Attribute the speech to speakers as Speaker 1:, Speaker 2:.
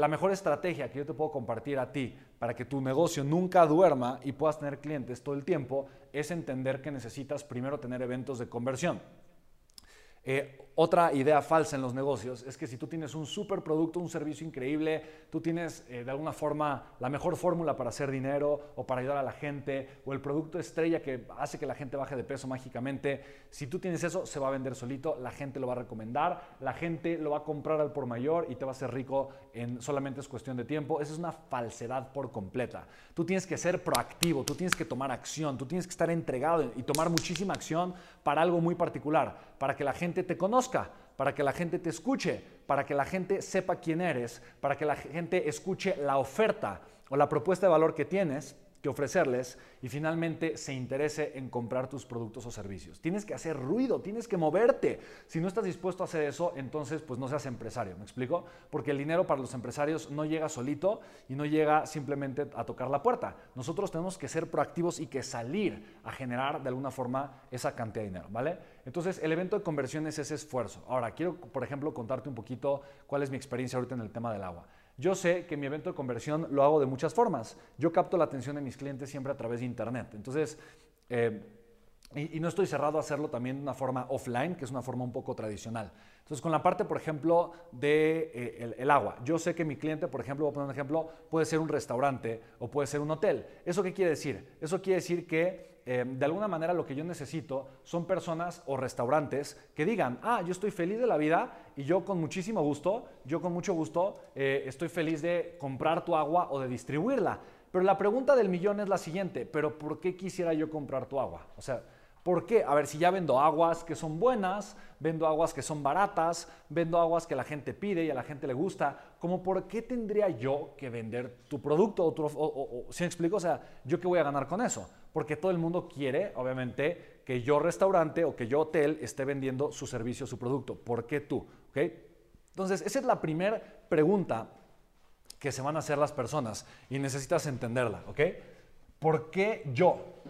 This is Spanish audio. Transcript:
Speaker 1: la mejor estrategia que yo te puedo compartir a ti para que tu negocio nunca duerma y puedas tener clientes todo el tiempo es entender que necesitas primero tener eventos de conversión. Eh, otra idea falsa en los negocios es que si tú tienes un super producto, un servicio increíble, tú tienes eh, de alguna forma la mejor fórmula para hacer dinero o para ayudar a la gente, o el producto estrella que hace que la gente baje de peso mágicamente, si tú tienes eso, se va a vender solito, la gente lo va a recomendar, la gente lo va a comprar al por mayor y te va a hacer rico en solamente es cuestión de tiempo. Esa es una falsedad por completa. Tú tienes que ser proactivo, tú tienes que tomar acción, tú tienes que estar entregado y tomar muchísima acción para algo muy particular, para que la gente te conozca para que la gente te escuche, para que la gente sepa quién eres, para que la gente escuche la oferta o la propuesta de valor que tienes que ofrecerles y finalmente se interese en comprar tus productos o servicios. Tienes que hacer ruido, tienes que moverte. Si no estás dispuesto a hacer eso, entonces pues no seas empresario, ¿me explico? Porque el dinero para los empresarios no llega solito y no llega simplemente a tocar la puerta. Nosotros tenemos que ser proactivos y que salir a generar de alguna forma esa cantidad de dinero, ¿vale? Entonces, el evento de conversión es ese esfuerzo. Ahora, quiero, por ejemplo, contarte un poquito cuál es mi experiencia ahorita en el tema del agua. Yo sé que mi evento de conversión lo hago de muchas formas. Yo capto la atención de mis clientes siempre a través de Internet. Entonces, eh, y, no estoy cerrado a hacerlo también de una forma offline, que es una forma un poco tradicional. Entonces, con la parte, por ejemplo, de eh, el, agua. Yo sé que mi cliente, por ejemplo, voy a poner un ejemplo, puede ser un restaurante o puede ser un hotel. ¿Eso qué quiere decir? Eso quiere decir que eh, de alguna manera lo que yo necesito son personas o restaurantes que digan, ah, yo estoy feliz de la vida y yo con muchísimo gusto, yo con mucho gusto eh, estoy feliz de comprar tu agua o de distribuirla. Pero la pregunta del millón es la siguiente, pero ¿por qué quisiera yo comprar tu agua? O sea, ¿Por qué? A ver, si ya vendo aguas que son buenas, vendo aguas que son baratas, vendo aguas que la gente pide y a la gente le gusta, ¿cómo por qué tendría yo que vender tu producto? O, o, ¿Sí me explico? O sea, ¿yo qué voy a ganar con eso? Porque todo el mundo quiere, obviamente, que yo restaurante o que yo hotel esté vendiendo su servicio, su producto. ¿Por qué tú? ¿Okay? Entonces, esa es la primera pregunta que se van a hacer las personas y necesitas entenderla, ¿ok? ¿Por qué yo?